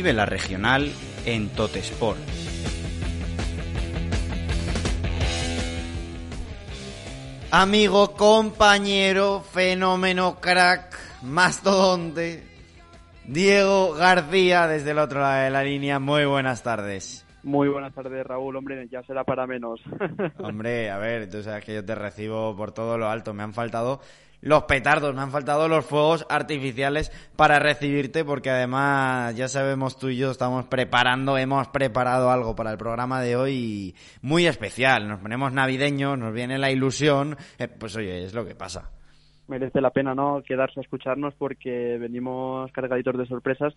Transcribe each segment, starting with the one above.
Vive la regional en Totesport. Amigo, compañero, fenómeno, crack, mastodonte, Diego García desde el otro lado de la línea. Muy buenas tardes. Muy buenas tardes, Raúl. Hombre, ya será para menos. Hombre, a ver, tú sabes que yo te recibo por todo lo alto. Me han faltado los petardos, me han faltado los fuegos artificiales para recibirte, porque además ya sabemos tú y yo estamos preparando, hemos preparado algo para el programa de hoy muy especial. Nos ponemos navideños, nos viene la ilusión, eh, pues oye, es lo que pasa. Merece la pena, ¿no? Quedarse a escucharnos porque venimos cargaditos de sorpresas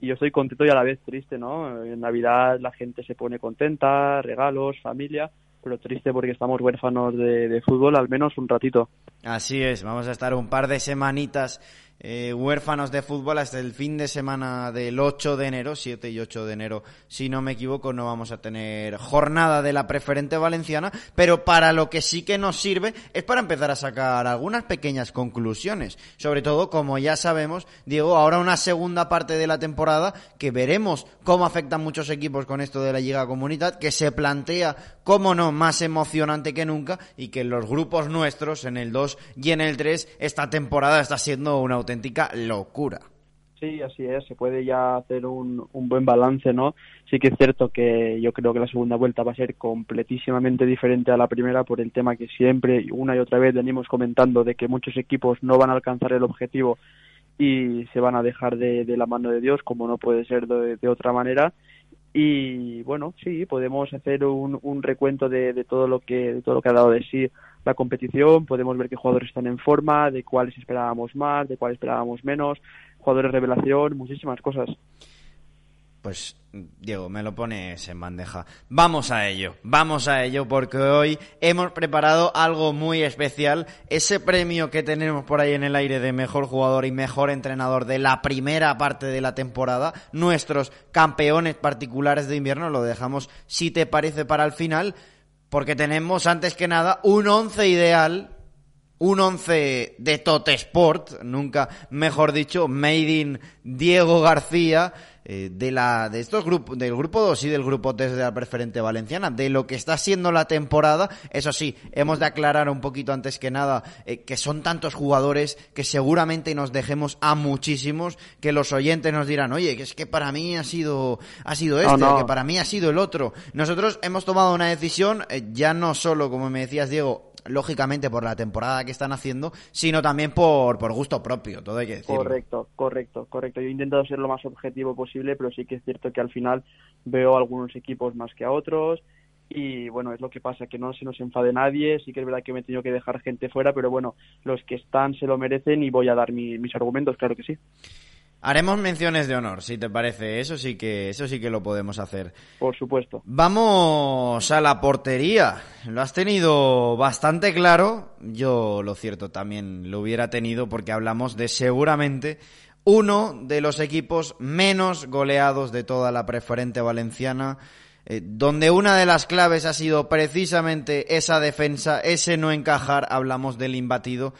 y yo estoy contento y a la vez triste, ¿no? En Navidad la gente se pone contenta, regalos, familia, pero triste porque estamos huérfanos de, fútbol al menos un ratito. Así es, vamos a estar un par de semanitas eh, huérfanos de fútbol hasta el fin de semana del 8 de enero, 7 y 8 de enero, si no me equivoco, no vamos a tener jornada de la preferente valenciana, pero para lo que sí que nos sirve es para empezar a sacar algunas pequeñas conclusiones, sobre todo como ya sabemos, Diego, ahora una segunda parte de la temporada que veremos cómo afectan muchos equipos con esto de la Liga Comunidad, que se plantea, como no, más emocionante que nunca y que en los grupos nuestros, en el 2 y en el 3, esta temporada está siendo una auténtica auténtica locura. Sí, así es, se puede ya hacer un, un, buen balance, ¿no? Sí que es cierto que yo creo que la segunda vuelta va a ser completísimamente diferente a la primera por el tema que siempre, una y otra vez venimos comentando de que muchos equipos no van a alcanzar el objetivo y se van a dejar de, la mano de Dios, como no puede ser de, de otra manera y bueno sí podemos hacer un, un recuento de, de, todo lo que de todo lo que ha dado de sí la competición podemos ver qué jugadores están en forma de cuáles esperábamos más de cuáles esperábamos menos jugadores revelación muchísimas cosas. Pues Diego, me lo pones en bandeja. Vamos a ello, vamos a ello porque hoy hemos preparado algo muy especial, ese premio que tenemos por ahí en el aire de mejor jugador y mejor entrenador de la primera parte de la temporada, nuestros campeones particulares de invierno, lo dejamos si te parece para el final, porque tenemos antes que nada un once ideal un once de Totesport, nunca mejor dicho, made in Diego García, eh, de la de estos grupos del grupo 2 y del grupo 3 de la preferente valenciana, de lo que está siendo la temporada. Eso sí, hemos de aclarar un poquito antes que nada eh, que son tantos jugadores que seguramente nos dejemos a muchísimos que los oyentes nos dirán, "Oye, que es que para mí ha sido ha sido este, no, no. que para mí ha sido el otro." Nosotros hemos tomado una decisión eh, ya no solo, como me decías Diego, lógicamente por la temporada que están haciendo, sino también por, por gusto propio, todo hay que decirlo. Correcto, correcto, correcto. Yo he intentado ser lo más objetivo posible, pero sí que es cierto que al final veo algunos equipos más que a otros y bueno, es lo que pasa, que no se nos enfade nadie, sí que es verdad que me he tenido que dejar gente fuera, pero bueno, los que están se lo merecen y voy a dar mi, mis argumentos, claro que sí. Haremos menciones de honor, si te parece. Eso sí que, eso sí que lo podemos hacer. Por supuesto. Vamos a la portería. Lo has tenido bastante claro. Yo, lo cierto, también lo hubiera tenido porque hablamos de seguramente uno de los equipos menos goleados de toda la preferente valenciana. Eh, donde una de las claves ha sido precisamente esa defensa, ese no encajar. Hablamos del imbatido.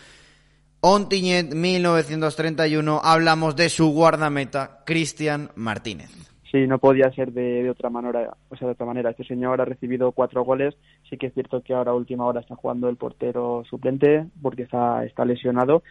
Ontiñet 1931, hablamos de su guardameta, Cristian Martínez. Sí, no podía ser de, otra manera. O sea, de otra manera. Este señor ha recibido cuatro goles. Sí que es cierto que ahora última hora está jugando el portero suplente porque está, está lesionado.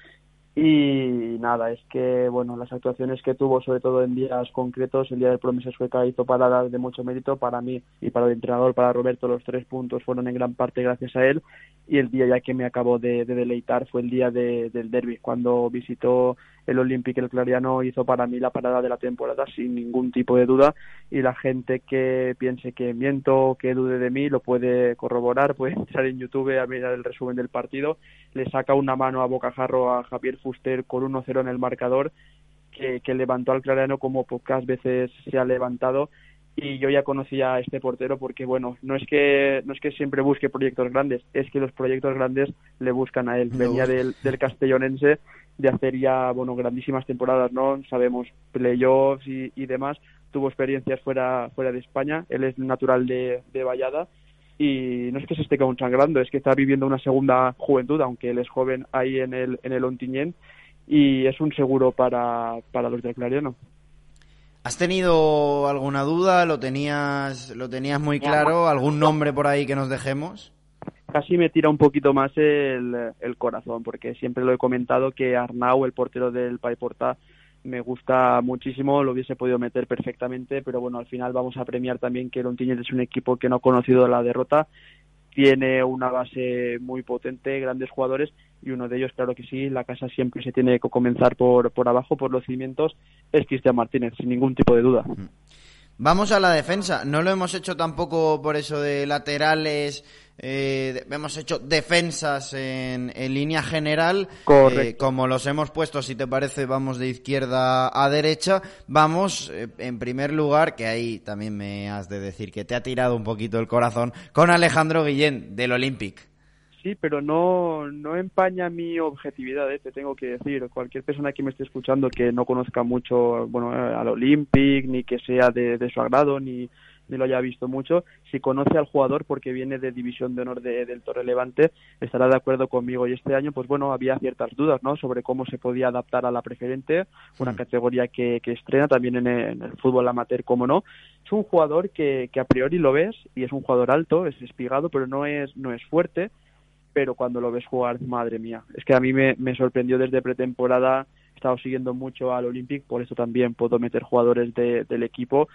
Y nada, es que bueno, las actuaciones que tuvo, sobre todo en días concretos, el día de promesa sueca hizo paradas de mucho mérito para mí y para el entrenador, para Roberto, los tres puntos fueron en gran parte gracias a él. Y el día ya que me acabo de, de deleitar fue el día de, del derby, cuando visitó el Olympique el Clariano hizo para mí la parada de la temporada sin ningún tipo de duda y la gente que piense que miento que dude de mí lo puede corroborar, puede entrar en YouTube a mirar el resumen del partido, le saca una mano a bocajarro a Javier Fuster con 1-0 en el marcador que, que levantó al Clariano como pocas veces se ha levantado. Y yo ya conocía a este portero porque bueno no es que no es que siempre busque proyectos grandes es que los proyectos grandes le buscan a él. Venía del, del castellonense de hacer ya bueno grandísimas temporadas no sabemos playoffs y, y demás. Tuvo experiencias fuera fuera de España. Él es natural de, de Vallada y no es que se esté consagrando es que está viviendo una segunda juventud aunque él es joven ahí en el en el Ontinyent y es un seguro para para los del Clariano ¿Has tenido alguna duda? ¿Lo tenías, lo tenías muy claro? ¿Algún nombre por ahí que nos dejemos? Casi me tira un poquito más el, el corazón, porque siempre lo he comentado que Arnau, el portero del Paiporta, me gusta muchísimo, lo hubiese podido meter perfectamente, pero bueno, al final vamos a premiar también que Lontiñez es un equipo que no ha conocido la derrota, tiene una base muy potente, grandes jugadores y uno de ellos, claro que sí, la casa siempre se tiene que comenzar por, por abajo, por los cimientos, es Cristian Martínez, sin ningún tipo de duda. Vamos a la defensa. No lo hemos hecho tampoco por eso de laterales. Eh, hemos hecho defensas en, en línea general. Eh, como los hemos puesto, si te parece, vamos de izquierda a derecha. Vamos, eh, en primer lugar, que ahí también me has de decir que te ha tirado un poquito el corazón, con Alejandro Guillén, del Olympic sí, pero no, no empaña mi objetividad, ¿eh? te tengo que decir. Cualquier persona que me esté escuchando que no conozca mucho bueno, al Olympic, ni que sea de, su agrado, ni, ni, lo haya visto mucho, si conoce al jugador porque viene de División de Honor del Torre Levante, estará de acuerdo conmigo. Y este año, pues bueno, había ciertas dudas ¿no? sobre cómo se podía adaptar a la preferente, una mm. categoría que, que estrena también en el, en el, fútbol amateur, como no. Es un jugador que, que a priori lo ves y es un jugador alto, es espigado, pero no es, no es fuerte pero cuando lo ves jugar, madre mía, es que a mí me, sorprendió desde pretemporada, he estado siguiendo mucho al Olympic, por eso también puedo meter jugadores del equipo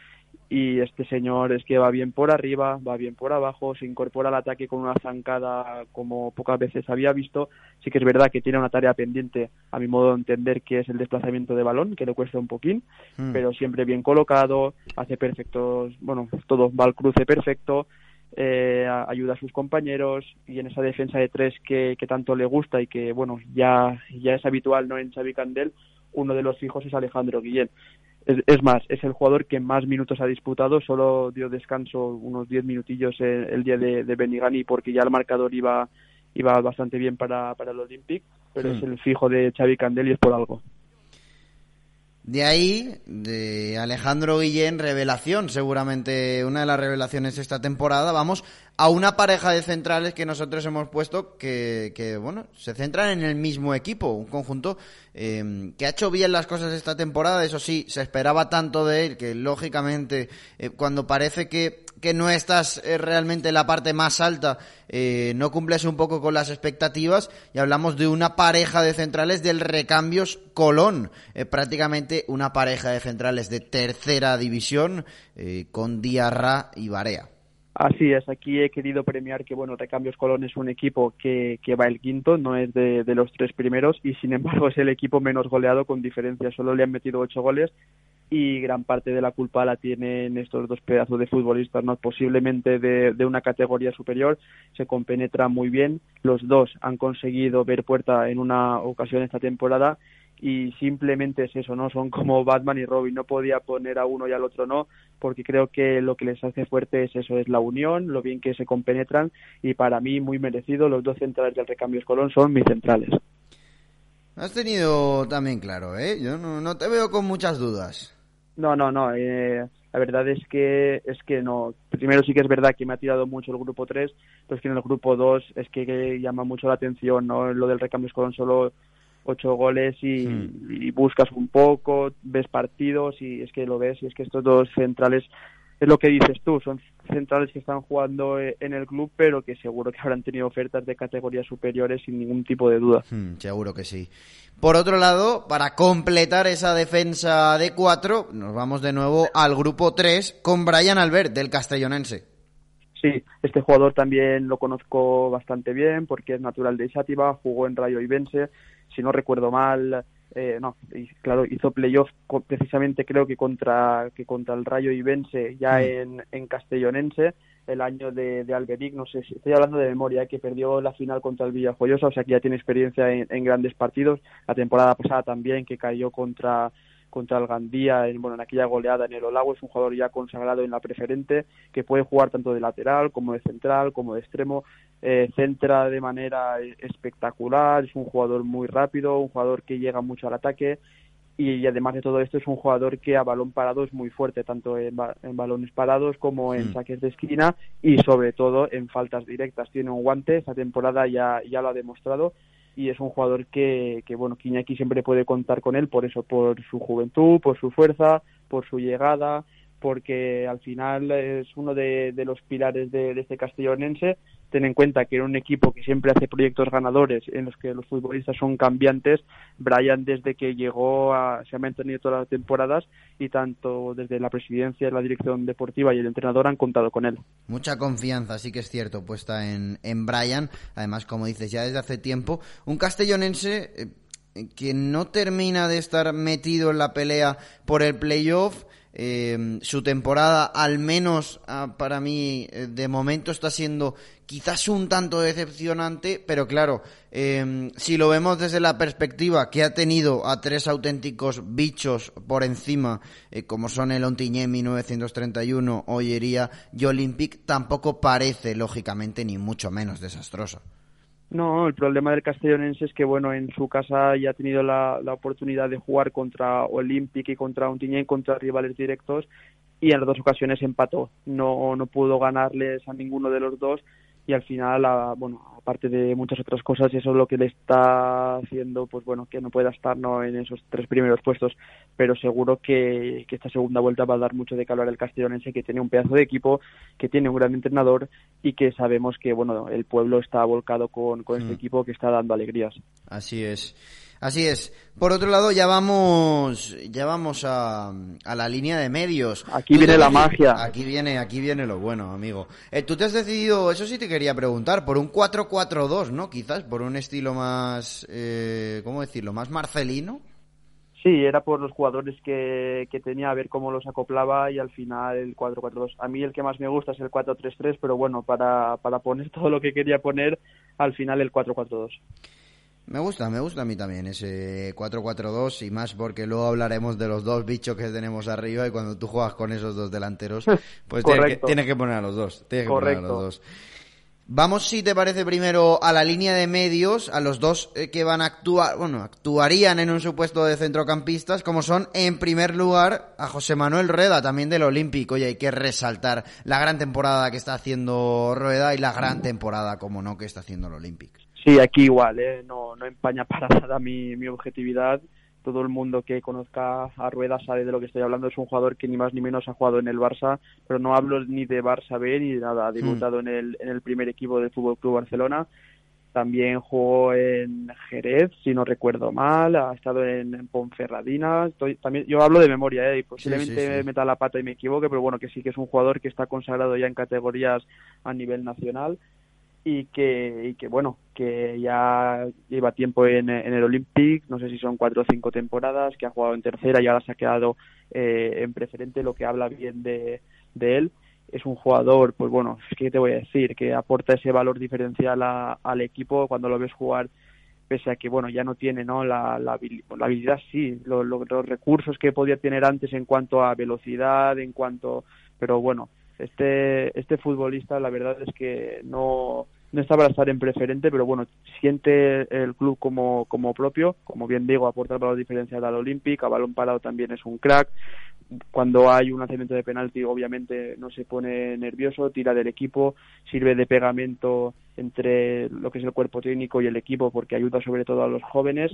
y este señor es que va bien por arriba, va bien por abajo, se incorpora al ataque con una zancada como pocas veces había visto. Sí que es verdad que tiene una tarea pendiente, a mi modo de entender, que es el desplazamiento de balón, que le cuesta un poquín, hmm. pero siempre bien colocado, hace perfectos, bueno, todo va al cruce perfecto, eh, ayuda a sus compañeros y en esa defensa de tres que, tanto le gusta y que bueno ya, ya es habitual no en Xavi Candel, uno de los fijos es Alejandro Guillén. Es, más, es el jugador que más minutos ha disputado, solo dio descanso unos 10 minutillos el, día de, de Benigani porque ya el marcador iba, iba bastante bien para, para el Olympic, pero es el fijo de Xavi Candel y es por algo. De ahí, de Alejandro Guillén, revelación, seguramente una de las revelaciones de esta temporada. Vamos a una pareja de centrales que nosotros hemos puesto que, que bueno, se centran en el mismo equipo, un conjunto eh, que ha hecho bien las cosas esta temporada. Eso sí, se esperaba tanto de él que, lógicamente, eh, cuando parece que que no estás eh, realmente en la parte más alta, eh, no cumples un poco con las expectativas y hablamos de una pareja de centrales del Recambios Colón, eh, prácticamente una pareja de centrales de tercera división con Diarra y Barea. Así es, aquí he querido premiar que, bueno, Recambios Colón es un equipo que, que va el quinto, no es de, de, los tres primeros y, sin embargo, es el equipo menos goleado con diferencia. Solo le han metido ocho goles y gran parte de la culpa la tienen estos dos pedazos de futbolistas, ¿no? posiblemente de, de, una categoría superior, se compenetran muy bien, los dos han conseguido ver puerta en una ocasión esta temporada y simplemente es eso, ¿no? Son como Batman y Robin, no podía poner a uno y al otro no, porque creo que lo que les hace fuerte es eso, es la unión, lo bien que se compenetran y para mí muy merecido, los dos centrales del recambio Colón son mis centrales. Has tenido también claro, ¿eh? Yo no, no te veo con muchas dudas. No, no, no. Eh, la verdad es que es que no. Primero sí que es verdad que me ha tirado mucho el grupo 3, pero es que en el grupo 2 es que, llama mucho la atención, ¿no? Lo del recambio con solo ocho goles y, hmm. y, buscas un poco, ves partidos y es que lo ves y es que estos dos centrales es lo que dices tú, son centrales que están jugando eh, en el club, pero que seguro que habrán tenido ofertas de categorías superiores sin ningún tipo de duda. Hmm, seguro que sí. Por otro lado, para completar esa defensa de cuatro, nos vamos de nuevo al grupo 3 con Brian Albert del Castellonense. Sí, este jugador también lo conozco bastante bien porque es natural de Xativa, jugó en Rayo Ibense, si no recuerdo mal, eh, no, y, claro, hizo playoff precisamente creo que contra que contra el Rayo Ibense ya mm. en, en Castellonense el año de, de Alberic, no sé si estoy hablando de memoria, eh, que perdió la final contra el Villajoyosa, o sea que ya tiene experiencia en, en grandes partidos, la temporada pasada también que cayó contra contra el Gandía en, bueno, en aquella goleada en el Olago. Es un jugador ya consagrado en la preferente que puede jugar tanto de lateral como de central, como de extremo. Eh, centra de manera espectacular, es un jugador muy rápido, un jugador que llega mucho al ataque y, además de todo esto es un jugador que a balón parado es muy fuerte, tanto en, balones parados como en mm. saques de esquina y sobre todo en faltas directas. Tiene un guante, esta temporada ya, ya lo ha demostrado y es un jugador que, que bueno, que Iñaki siempre puede contar con él por eso, por su juventud, por su fuerza, por su llegada, porque al final es uno de, los pilares de, este castellonense. Ten en cuenta que era un equipo que siempre hace proyectos ganadores en los que los futbolistas son cambiantes. Brian desde que llegó se ha mantenido todas las temporadas y tanto desde la presidencia, la dirección deportiva y el entrenador han contado con él. Mucha confianza, sí que es cierto, puesta en, en Brian. Además, como dices, ya desde hace tiempo. Un castellonense... Eh, que no termina de estar metido en la pelea por el playoff, eh, su temporada, al menos ah, para mí, eh, de momento está siendo quizás un tanto decepcionante, pero claro, em, si lo vemos desde la perspectiva que ha tenido a tres auténticos bichos por encima, eh, como son el Ontiñé 1931, Ollería y Olympic, tampoco parece, lógicamente, ni mucho menos desastroso. No, el problema del castellonense es que, bueno, en su casa ya ha tenido la, oportunidad de jugar contra Olympic y contra y contra rivales directos, y en las dos ocasiones empató. No, no pudo ganarles a ninguno de los dos y al final, bueno, aparte de muchas otras cosas, eso es lo que le está haciendo, pues bueno, que no pueda estar ¿no? en esos tres primeros puestos, pero seguro que, esta segunda vuelta va a dar mucho de calor al castellonense, que tiene un pedazo de equipo, que tiene un gran entrenador y que sabemos que, bueno, el pueblo está volcado con, con este mm. equipo que está dando alegrías. Así es. Así es. Por otro lado, ya vamos, ya vamos a, a la línea de medios. Aquí viene la magia. Aquí viene, aquí viene lo bueno, amigo. Eh, Tú te has decidido, eso sí te quería preguntar, por un 4-4-2, ¿no? Quizás por un estilo más, eh, ¿cómo decirlo? Más marcelino. Sí, era por los jugadores que, que tenía, a ver cómo los acoplaba y al final el 4-4-2. A mí el que más me gusta es el 4-3-3, pero bueno, para, para poner todo lo que quería poner, al final el 4-4-2. Me gusta, me gusta a mí también ese 4-4-2 y más porque luego hablaremos de los dos bichos que tenemos arriba y cuando tú juegas con esos dos delanteros, pues tienes que, poner a los dos. Tienes que poner a los dos. Vamos, si te parece, primero a la línea de medios, a los dos eh, que van a actuar, bueno, actuarían en un supuesto de centrocampistas, como son, en primer lugar, a José Manuel Rueda, también del Olímpico, y hay que resaltar la gran temporada que está haciendo Rueda y la gran temporada, como no, que está haciendo el Olímpico. Sí, aquí igual, ¿eh? no, no empaña para nada mi, mi objetividad. Todo el mundo que conozca a Rueda sabe de lo que estoy hablando. Es un jugador que ni más ni menos ha jugado en el Barça, pero no hablo ni de Barça B ni nada. Ha hmm. debutado en, el, en el primer equipo del Fútbol Club Barcelona. También jugó en Jerez, si no recuerdo mal. Ha estado en, Ponferradina. Estoy, también, yo hablo de memoria, ¿eh? y posiblemente meta la pata y me equivoque, pero bueno, que sí que es un jugador que está consagrado ya en categorías a nivel nacional y que, y que bueno, que ya lleva tiempo en, el Olympic, no sé si son cuatro o cinco temporadas, que ha jugado en tercera y ahora se ha quedado eh, en preferente, lo que habla bien de, de él. Es un jugador, pues bueno, ¿qué te voy a decir? Que aporta ese valor diferencial al equipo cuando lo ves jugar, pese a que, bueno, ya no tiene, ¿no? La, la, habilidad, sí, los recursos que podía tener antes en cuanto a velocidad, en cuanto, pero bueno, este, este futbolista la verdad es que no, no está para estar en preferente, pero bueno, siente el club como, como propio, como bien digo, aporta valor diferencial al Olympic, a balón parado también es un crack, cuando hay un lanzamiento de penalti obviamente no se pone nervioso, tira del equipo, sirve de pegamento entre lo que es el cuerpo técnico y el equipo porque ayuda sobre todo a los jóvenes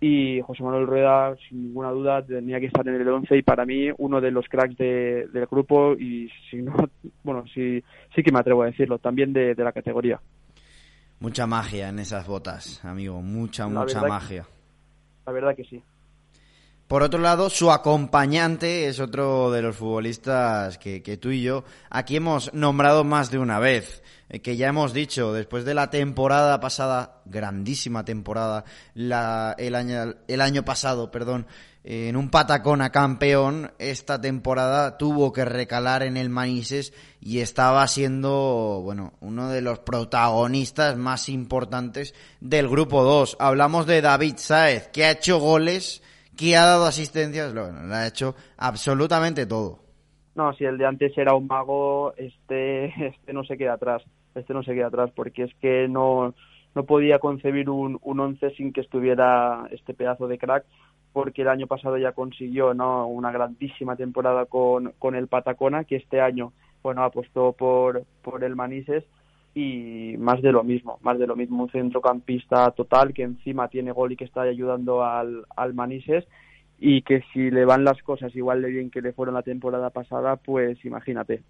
y José Manuel Rueda, sin ninguna duda, tenía que estar en el 11 y para mí uno de los cracks del grupo y si no, bueno, sí, sí que me atrevo a decirlo, también de, la categoría. Mucha magia en esas botas, amigo, mucha, mucha magia. la verdad que sí. Por otro lado, su acompañante es otro de los futbolistas que, que tú y yo aquí hemos nombrado más de una vez. Eh, que ya hemos dicho, después de la temporada pasada, grandísima temporada, la, el, año, el año pasado, perdón, en un Patacona campeón, esta temporada tuvo que recalar en el Manises y estaba siendo, bueno, uno de los protagonistas más importantes del grupo 2. Hablamos de David Saez, que ha hecho goles, que ha dado asistencias, bueno, lo ha hecho absolutamente todo. No, si el de antes era un mago, este, este no se queda atrás este no se queda atrás porque es que no, no podía concebir un, un once sin que estuviera este pedazo de crack porque el año pasado ya consiguió no una grandísima temporada con, con el Patacona que este año bueno apostó por por el Manises y más de lo mismo, más de lo mismo, un centrocampista total que encima tiene gol y que está ayudando al, al Manises y que si le van las cosas igual de bien que le fueron la temporada pasada, pues imagínate.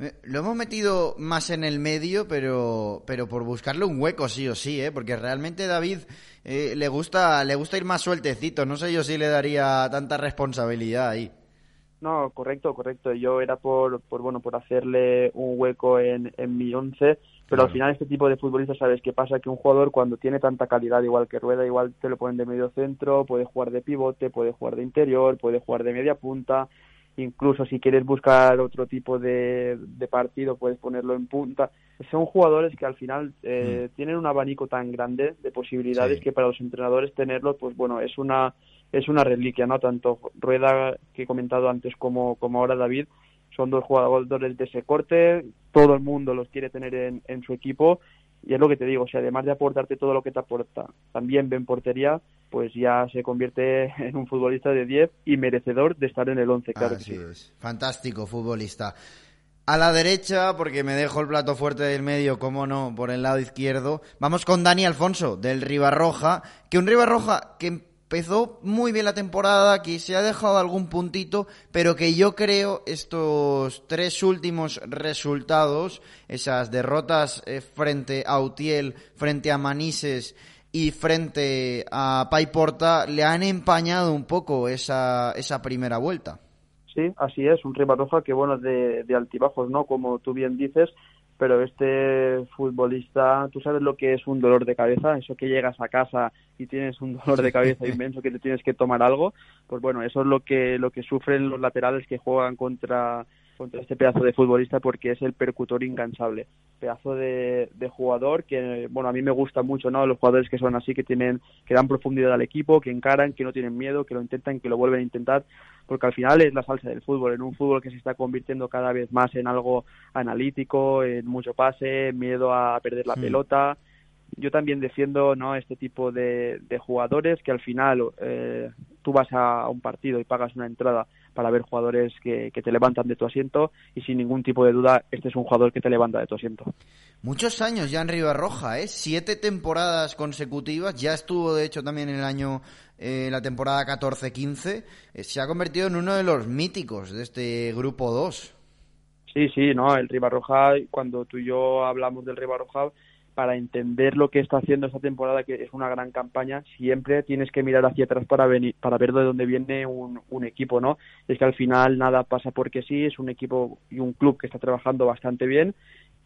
Eh, lo hemos metido más en el medio, pero, pero por buscarle un hueco sí o sí, ¿eh? porque realmente David eh, le gusta le gusta ir más sueltecito. No sé yo si le daría tanta responsabilidad ahí. No, correcto, correcto. Yo era por, por bueno, por hacerle un hueco en, en mi once, pero al final este tipo de futbolistas, ¿sabes qué pasa? Que un jugador cuando tiene tanta calidad, igual que Rueda, igual te lo ponen de medio centro, puede jugar de pivote, puede jugar de interior, puede jugar de media punta, incluso si quieres buscar otro tipo de, de partido puedes ponerlo en punta. Son jugadores que al final eh, mm. tienen un abanico tan grande de posibilidades que para los entrenadores tenerlos, pues bueno, es una es una reliquia, ¿no? Tanto Rueda, que he comentado antes, como, como ahora David, son dos jugadores de ese corte, todo el mundo los quiere tener en, en su equipo y es lo que te digo, o sea, además de aportarte todo lo que te aporta, también ven portería, pues ya se convierte en un futbolista de 10 y merecedor de estar en el 11, claro. Así es. Fantástico futbolista. A la derecha, porque me dejo el plato fuerte del medio, como no, por el lado izquierdo. Vamos con Dani Alfonso, del Ribarroja, que un Ribarroja que empezó muy bien la temporada, que se ha dejado algún puntito, pero que yo creo estos tres últimos resultados, esas derrotas eh, frente a Utiel, frente a Manises y frente a Paiporta, le han empañado un poco esa, esa primera vuelta. Sí, así es, un Ribarroja que bueno, de, de altibajos, ¿no? Como tú bien dices, pero este futbolista, tú sabes lo que es un dolor de cabeza, eso que llegas a casa y tienes un dolor de cabeza inmenso que te tienes que tomar algo, pues bueno, eso es lo que lo que sufren los laterales que juegan contra contra este pedazo de futbolista porque es el percutor incansable. Pedazo de, de, jugador que, bueno, a mí me gusta mucho, ¿no? Los jugadores que son así, que tienen, que dan profundidad al equipo, que encaran, que no tienen miedo, que lo intentan, que lo vuelven a intentar, porque al final es la salsa del fútbol, en un fútbol que se está convirtiendo cada vez más en algo analítico, en mucho pase, miedo a perder la pelota, yo también defiendo no este tipo de, de jugadores que al final eh, tú vas a un partido y pagas una entrada para ver jugadores que, que, te levantan de tu asiento y sin ningún tipo de duda este es un jugador que te levanta de tu asiento. Muchos años ya en Riva Roja, ¿eh? siete temporadas consecutivas, ya estuvo de hecho también en el año, eh, la temporada 14-15, eh, se ha convertido en uno de los míticos de este grupo 2. Sí, sí, no, el Riva Roja, cuando tú y yo hablamos del Riva Roja, para entender lo que está haciendo esta temporada, que es una gran campaña, siempre tienes que mirar hacia atrás para, venir, para ver de dónde viene un, equipo, ¿no? Es que al final nada pasa porque sí, es un equipo y un club que está trabajando bastante bien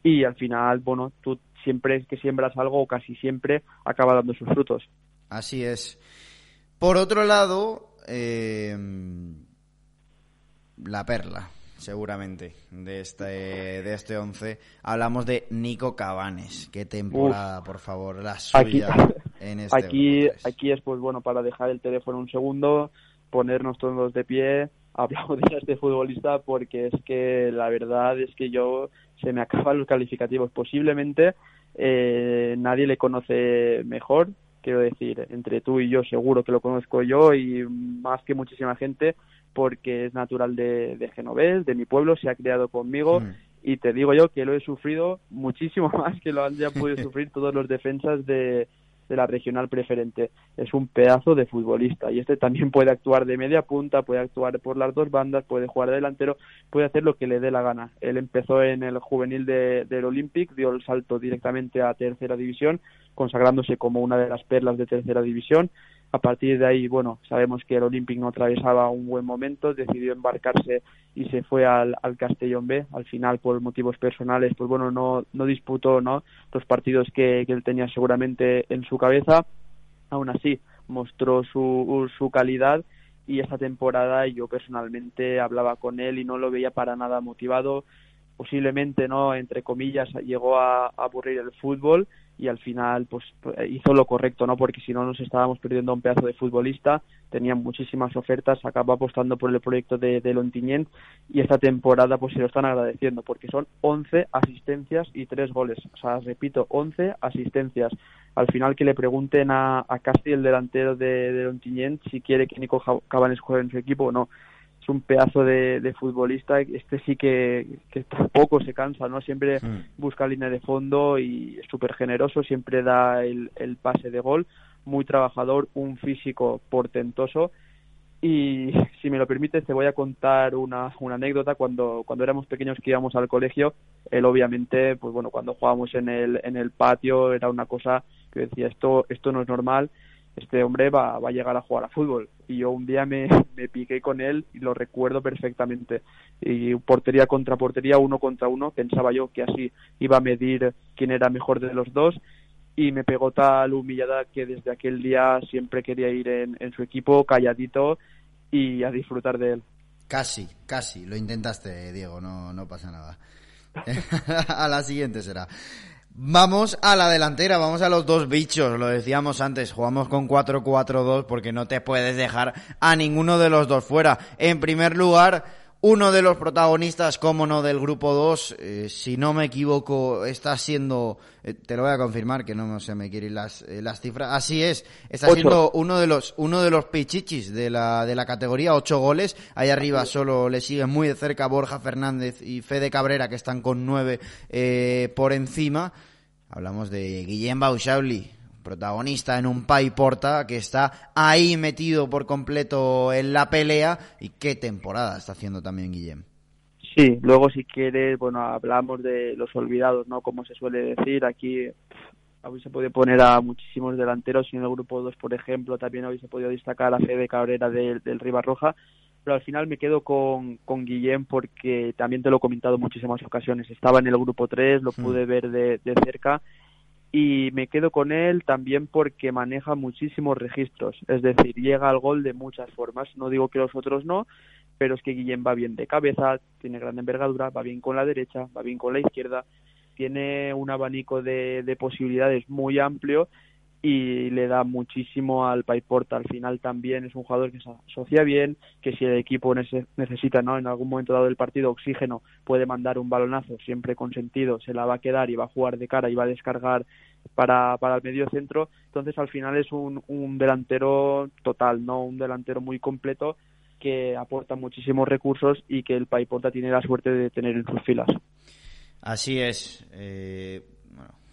y al final, bueno, tú siempre que siembras algo, casi siempre, acaba dando sus frutos. Así es. Por otro lado, eh, la perla seguramente, de este, de este 11. Hablamos de Nico Cabanes. Qué temporada, por favor, la suya aquí, en este Aquí, aquí es, pues bueno, para dejar el teléfono un segundo, ponernos todos de pie, aplaudir a este futbolista porque es que la verdad es que yo se me acaban los calificativos. Posiblemente eh, nadie le conoce mejor, quiero decir, entre tú y yo seguro que lo conozco yo y más que muchísima gente porque es natural de, de Genovés, de mi pueblo, se ha criado conmigo mm. y te digo yo que lo he sufrido muchísimo más que lo han ya podido sufrir todos los defensas de, de la regional preferente. Es un pedazo de futbolista y este también puede actuar de media punta, puede actuar por las dos bandas, puede jugar de delantero, puede hacer lo que le dé la gana. Él empezó en el juvenil de, del Olympic, dio el salto directamente a tercera división, consagrándose como una de las perlas de tercera división a partir de ahí, bueno, sabemos que el Olympic no atravesaba un buen momento, decidió embarcarse y se fue al, al Castellón B. Al final, por motivos personales, pues bueno, no, no disputó ¿no? los partidos que, que él tenía seguramente en su cabeza. Aún así, mostró su, su calidad y esta temporada yo personalmente hablaba con él y no lo veía para nada motivado. Posiblemente, ¿no? Entre comillas, llegó a aburrir el fútbol y al final pues hizo lo correcto, ¿no? Porque si no nos estábamos perdiendo un pedazo de futbolista, tenían muchísimas ofertas, acabó apostando por el proyecto de, de y esta temporada pues se lo están agradeciendo porque son 11 asistencias y 3 goles, o sea, repito, 11 asistencias. Al final que le pregunten a, a el delantero de, de si quiere que Nico Cabanes juegue en su equipo o no es un pedazo de, futbolista. Este sí que, que, tampoco se cansa, ¿no? Siempre mm. busca línea de fondo y es súper generoso, siempre da el, el pase de gol, muy trabajador, un físico portentoso y si me lo permites, te voy a contar una, una anécdota. Cuando, cuando éramos pequeños que íbamos al colegio, él obviamente, pues bueno, cuando jugábamos en el, en el patio era una cosa que decía, esto, esto no es normal, este hombre va, va a llegar a jugar a fútbol. Y yo un día me, me piqué con él y lo recuerdo perfectamente. Y portería contra portería, uno contra uno, pensaba yo que así iba a medir quién era mejor de los dos y me pegó tal humillada que desde aquel día siempre quería ir en, en su equipo calladito y a disfrutar de él. Casi, casi, lo intentaste, Diego, no, no pasa nada. a la siguiente será. Vamos a la delantera, vamos a los dos bichos, lo decíamos antes, jugamos con 4-4-2 porque no te puedes dejar a ninguno de los dos fuera. En primer lugar, uno de los protagonistas, como no, del grupo 2, eh, si no me equivoco, está siendo, eh, te lo voy a confirmar que no se me quieren las, eh, las cifras, así es, está siendo uno de los, uno de los pichichis de la, de la categoría, ocho goles, ahí arriba solo le siguen muy de cerca Borja Fernández y Fede Cabrera, que están con nueve por encima, hablamos de Guillem Bauschauli, protagonista en un Pai Porta que está ahí metido por completo en la pelea y qué temporada está haciendo también Guillem. Sí, luego si quieres, bueno, hablamos de los olvidados, ¿no? Como se suele decir, aquí se puede poner a muchísimos delanteros y en el grupo 2, por ejemplo, también hoy se podido destacar a Fede Cabrera del, del Roja, pero al final me quedo con, con Guillem porque también te lo he comentado en muchísimas ocasiones. Estaba en el grupo 3, lo hmm. pude ver de, de cerca y me quedo con él también porque maneja muchísimos registros, es decir, llega al gol de muchas formas. No digo que los otros no, pero es que Guillem va bien de cabeza, tiene gran envergadura, va bien con la derecha, va bien con la izquierda, tiene un abanico de, de posibilidades muy amplio y le da muchísimo al Paiporta. Al final también es un jugador que se asocia bien, que si el equipo necesita ¿no? en algún momento dado del partido oxígeno, puede mandar un balonazo siempre con sentido, se la va a quedar y va a jugar de cara y va a descargar para, para el medio centro. Entonces al final es un, un delantero total, no un delantero muy completo que aporta muchísimos recursos y que el Paiporta tiene la suerte de tener en sus filas. Así es. Eh,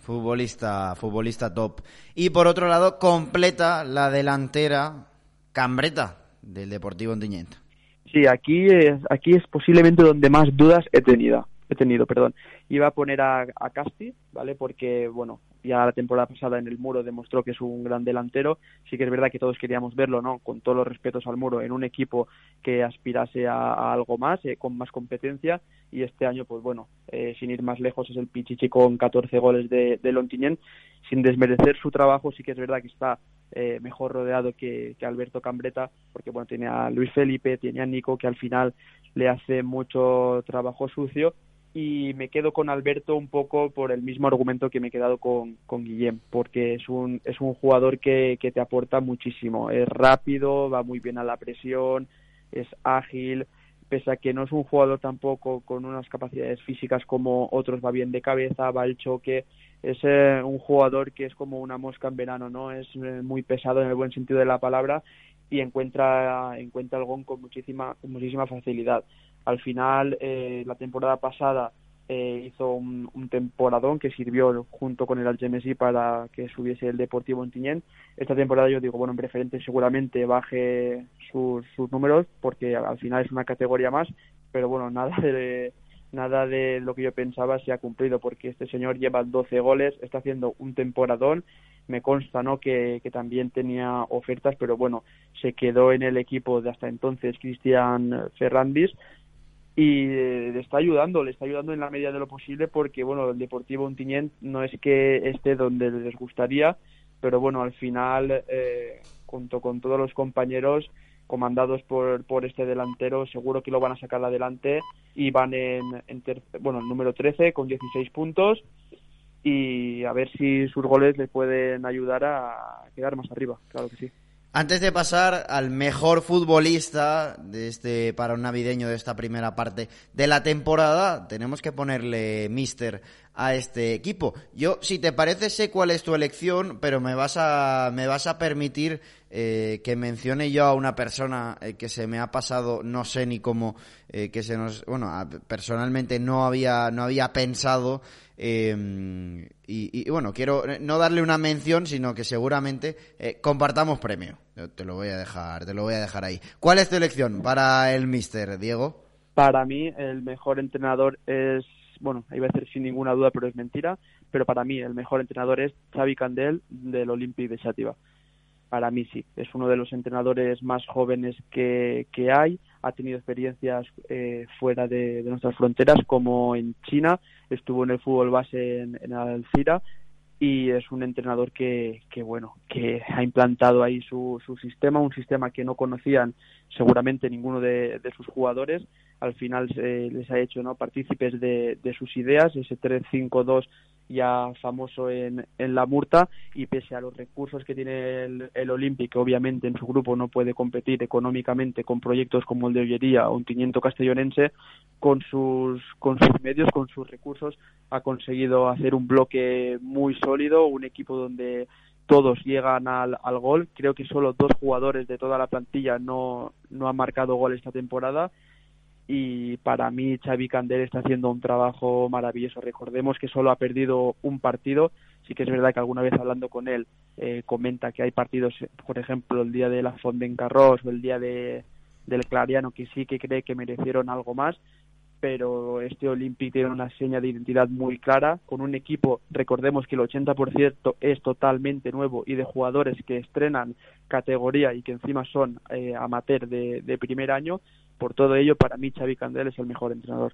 Futbolista, futbolista top. Y por otro lado, completa la delantera Cambreta del Deportivo Ontinyent. Sí, aquí es, aquí es posiblemente donde más dudas he tenido. He tenido, perdón. Iba a poner a, a Casti, ¿vale? Porque, bueno, ya la temporada pasada en el Muro demostró que es un gran delantero. Sí que es verdad que todos queríamos verlo, ¿no? Con todos los respetos al Muro, en un equipo que aspirase a, algo más, eh, con más competencia. Y este año, pues bueno, eh, sin ir más lejos, es el Pichichi con 14 goles de, de Sin desmerecer su trabajo, sí que es verdad que está eh, mejor rodeado que, que, Alberto Cambreta, porque bueno, tiene a Luis Felipe, tiene a Nico, que al final le hace mucho trabajo sucio y me quedo con Alberto un poco por el mismo argumento que me he quedado con, con Guillem, porque es un, es un jugador que, que te aporta muchísimo. Es rápido, va muy bien a la presión, es ágil, pese a que no es un jugador tampoco con unas capacidades físicas como otros, va bien de cabeza, va al choque, es eh, un jugador que es como una mosca en verano, ¿no? Es eh, muy pesado en el buen sentido de la palabra y encuentra, encuentra el gol con muchísima, con muchísima facilidad. Al final, eh, la temporada pasada eh, hizo un, temporadón que sirvió junto con el Algemesí para que subiese el Deportivo Ontinyent. Esta temporada yo digo, bueno, en preferente seguramente baje sus, sus números porque al final es una categoría más, pero bueno, nada de nada de lo que yo pensaba se ha cumplido porque este señor lleva 12 goles, está haciendo un temporadón, me consta no que, que también tenía ofertas, pero bueno, se quedó en el equipo de hasta entonces Cristian Ferrandis y le está ayudando, le está ayudando en la medida de lo posible porque, bueno, el Deportivo Ontinyent no es que esté donde les gustaría, pero bueno, al final, eh, junto con todos los compañeros comandados por, por este delantero, seguro que lo van a sacar adelante y van en, en bueno, número 13 con 16 puntos y a ver si sus goles le pueden ayudar a quedar más arriba, claro que sí. Antes de pasar al mejor futbolista de este parón navideño de esta primera parte de la temporada, tenemos que ponerle mister a este equipo. Yo, si te parece, sé cuál es tu elección, pero me vas a, me vas a permitir eh, que mencione yo a una persona eh, que se me ha pasado, no sé ni cómo, eh, que se nos, bueno, personalmente no había, no había pensado y, y, bueno, quiero no darle una mención, sino que seguramente compartamos premio. Te lo voy a dejar, te lo voy a dejar ahí. ¿Cuál es tu elección para el Mister, Diego? Para mí, el mejor entrenador es bueno, iba a decir sin ninguna duda, pero es mentira, pero para mí el mejor entrenador es Xavi Candel del Olympique de Xativa para mí sí. Es uno de los entrenadores más jóvenes que, que hay. Ha tenido experiencias eh, fuera de, nuestras fronteras, como en China. Estuvo en el fútbol base en, en Alcira y es un entrenador que, que bueno que ha implantado ahí su, su sistema un sistema que no conocían seguramente ninguno de, sus jugadores. Al final se, les ha hecho no partícipes de, de sus ideas ese 3-5-2 ya famoso en, en la Murta y pese a los recursos que tiene el, el Olímpico, obviamente en su grupo no puede competir económicamente con proyectos como el de Ollería o un Tiniento Castellonense, con sus, con sus medios, con sus recursos, ha conseguido hacer un bloque muy sólido, un equipo donde todos llegan al, al gol. Creo que solo dos jugadores de toda la plantilla no, no han marcado gol esta temporada y para mí Xavi Candel está haciendo un trabajo maravilloso. Recordemos que solo ha perdido un partido, sí que es verdad que alguna vez hablando con él eh, comenta que hay partidos, por ejemplo, el día de la Fondencarros o el día de, del Clariano, que sí que cree que merecieron algo más, pero este Olympic tiene una seña de identidad muy clara, con un equipo, recordemos que el 80% es totalmente nuevo y de jugadores que estrenan categoría y que encima son eh, amateur de, de primer año, por todo ello, para mí Xavi Candel es el mejor entrenador.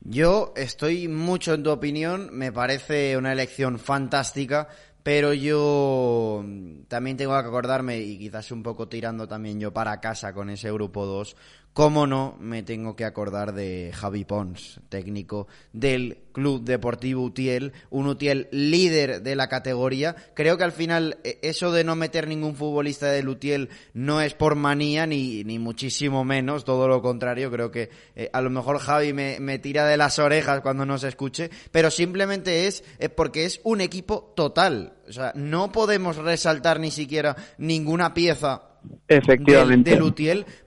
Yo estoy mucho en tu opinión, me parece una elección fantástica, pero yo también tengo que acordarme, y quizás un poco tirando también yo para casa con ese grupo 2, cómo no me tengo que acordar de Javi Pons, técnico del Club Deportivo Utiel, un Utiel líder de la categoría. Creo que al final e, eso de no meter ningún futbolista del Utiel no es por manía ni, ni muchísimo menos, todo lo contrario, creo que eh, a lo mejor Javi me, me, tira de las orejas cuando no se escuche, pero simplemente es, es porque es un equipo total. O sea, no podemos resaltar ni siquiera ninguna pieza Efectivamente.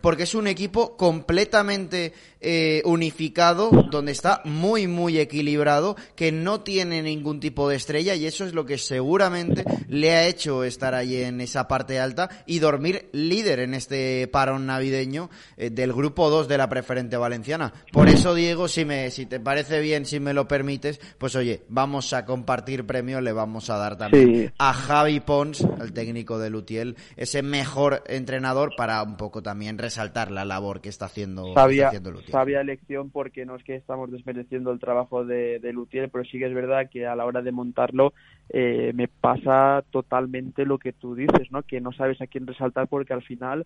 Porque es un equipo completamente eh, unificado, donde está muy, muy equilibrado, que no tiene ningún tipo de estrella y eso es lo que seguramente le ha hecho estar ahí en esa parte alta y dormir líder en este parón navideño eh, del grupo 2 de la preferente valenciana. Por eso, Diego, si, me, si te parece bien, si me lo permites, pues oye, vamos a compartir premio, le vamos a dar también a Javi Pons, el técnico de Lutiel, ese mejor entrenador para un poco también resaltar la labor que está haciendo, sabia, Lutier. Sabia elección porque no es que estamos desmereciendo el trabajo de, de pero sí que es verdad que a la hora de montarlo eh, me pasa totalmente lo que tú dices, ¿no? Que no sabes a quién resaltar porque al final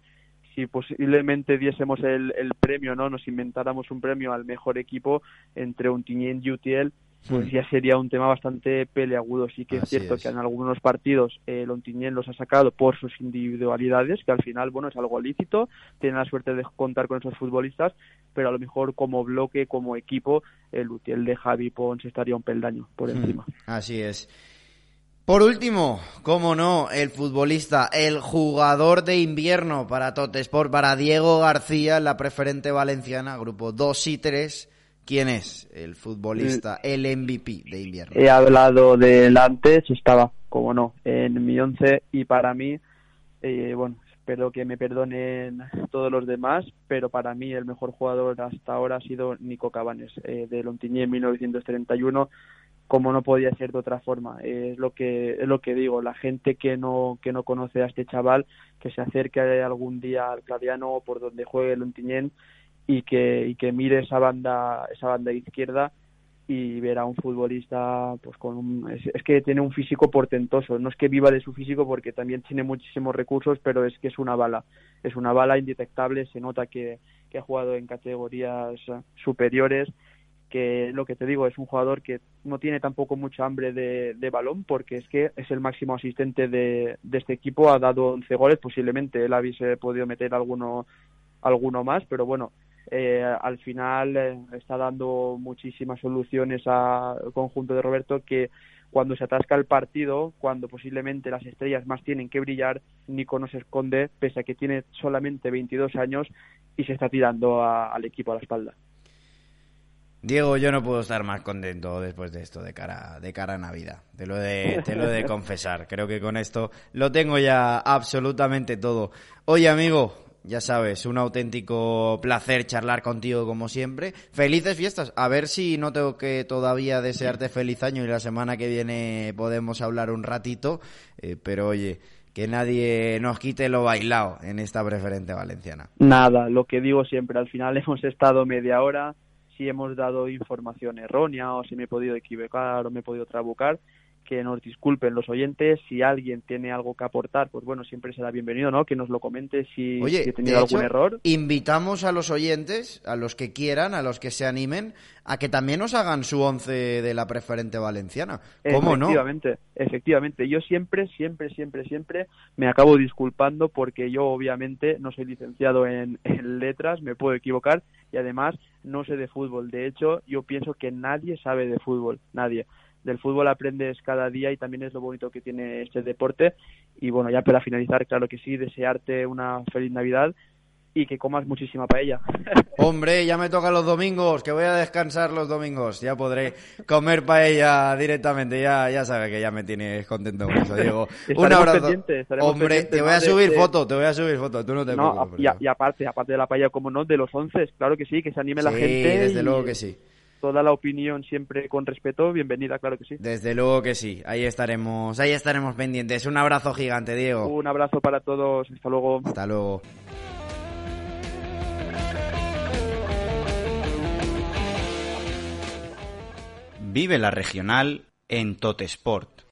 si posiblemente diésemos el, el premio, ¿no? Nos inventáramos un premio al mejor equipo entre un y Utiel, pues ya sería un tema bastante peleagudo. Sí que es cierto que en algunos partidos eh, los ha sacado por sus individualidades, que al final, bueno, es algo lícito, tienen la suerte de contar con esos futbolistas, pero a lo mejor como bloque, como equipo, el Utiel de Javi Pons estaría un peldaño por hmm. encima. Así es. Por último, como no, el futbolista, el jugador de invierno para Totesport, para Diego García, la preferente valenciana, grupo 2 y 3 ¿Quién es el futbolista, el MVP de invierno? He hablado del antes, estaba, como no, en mi once y para mí, eh, bueno, espero que me perdonen todos los demás, pero para mí el mejor jugador hasta ahora ha sido Nico Cabanes, eh, de Lontigny en 1931, como no podía ser de otra forma. es lo que es lo que digo, la gente que no que no conoce a este chaval, que se acerque algún día al Claviano por donde juegue Lontiñén y que, y que mire esa banda, esa banda izquierda y ver a un futbolista pues con un, es, que tiene un físico portentoso. No es que viva de su físico porque también tiene muchísimos recursos pero es que es una bala. Es una bala indetectable. Se nota que, que ha jugado en categorías superiores que lo que te digo es un jugador que no tiene tampoco mucha hambre de, de balón porque es que es el máximo asistente de, de, este equipo. Ha dado 11 goles posiblemente. Él hubiese podido meter alguno alguno más pero bueno eh, al final eh, está dando muchísimas soluciones al conjunto de Roberto que cuando se atasca el partido, cuando posiblemente las estrellas más tienen que brillar, Nico no se esconde, pese a que tiene solamente 22 años y se está tirando al equipo a la espalda. Diego, yo no puedo estar más contento después de esto de cara, de cara a Navidad. Te lo, de, te lo he de confesar. Creo que con esto lo tengo ya absolutamente todo. Oye, amigo, ya sabes, un auténtico placer charlar contigo como siempre. Felices fiestas. A ver si no tengo que todavía desearte feliz año y la semana que viene podemos hablar un ratito. Eh, pero oye, que nadie nos quite lo bailado en esta preferente valenciana. Nada, lo que digo siempre, al final hemos estado media hora si hemos dado información errónea o si me he podido equivocar o me he podido trabucar, que nos disculpen los oyentes. Si alguien tiene algo que aportar, pues bueno, siempre será bienvenido, ¿no? Que nos lo comente si, he tenido algún error. Invitamos a los oyentes, a los que quieran, a los que se animen, a que también nos hagan su once de la preferente valenciana. ¿Cómo no? Efectivamente, efectivamente. Yo siempre, siempre, siempre, siempre me acabo disculpando porque yo obviamente no soy licenciado en letras, me puedo equivocar y además no sé de fútbol. De hecho, yo pienso que nadie sabe de fútbol, nadie. Del fútbol aprendes cada día y también es lo bonito que tiene este deporte. Y bueno, ya para finalizar, claro que sí, desearte una feliz Navidad y que comas muchísima paella. Hombre, ya me toca los domingos, que voy a descansar los domingos. Ya podré comer paella directamente. Ya, ya sabes que ya me tienes contento con eso, Diego. Un abrazo. Hombre, te voy a subir foto, te voy a subir foto. Tú no te preocupes. Y, aparte, aparte de la paella, como no, de los once, claro que sí, que se anime la gente. Sí, desde luego que sí. Toda la opinión siempre con respeto, bienvenida, claro que sí. Desde luego que sí, ahí estaremos, ahí estaremos pendientes. Un abrazo gigante, Diego. Un abrazo para todos, hasta luego. Hasta luego. Vive la regional en Totesport.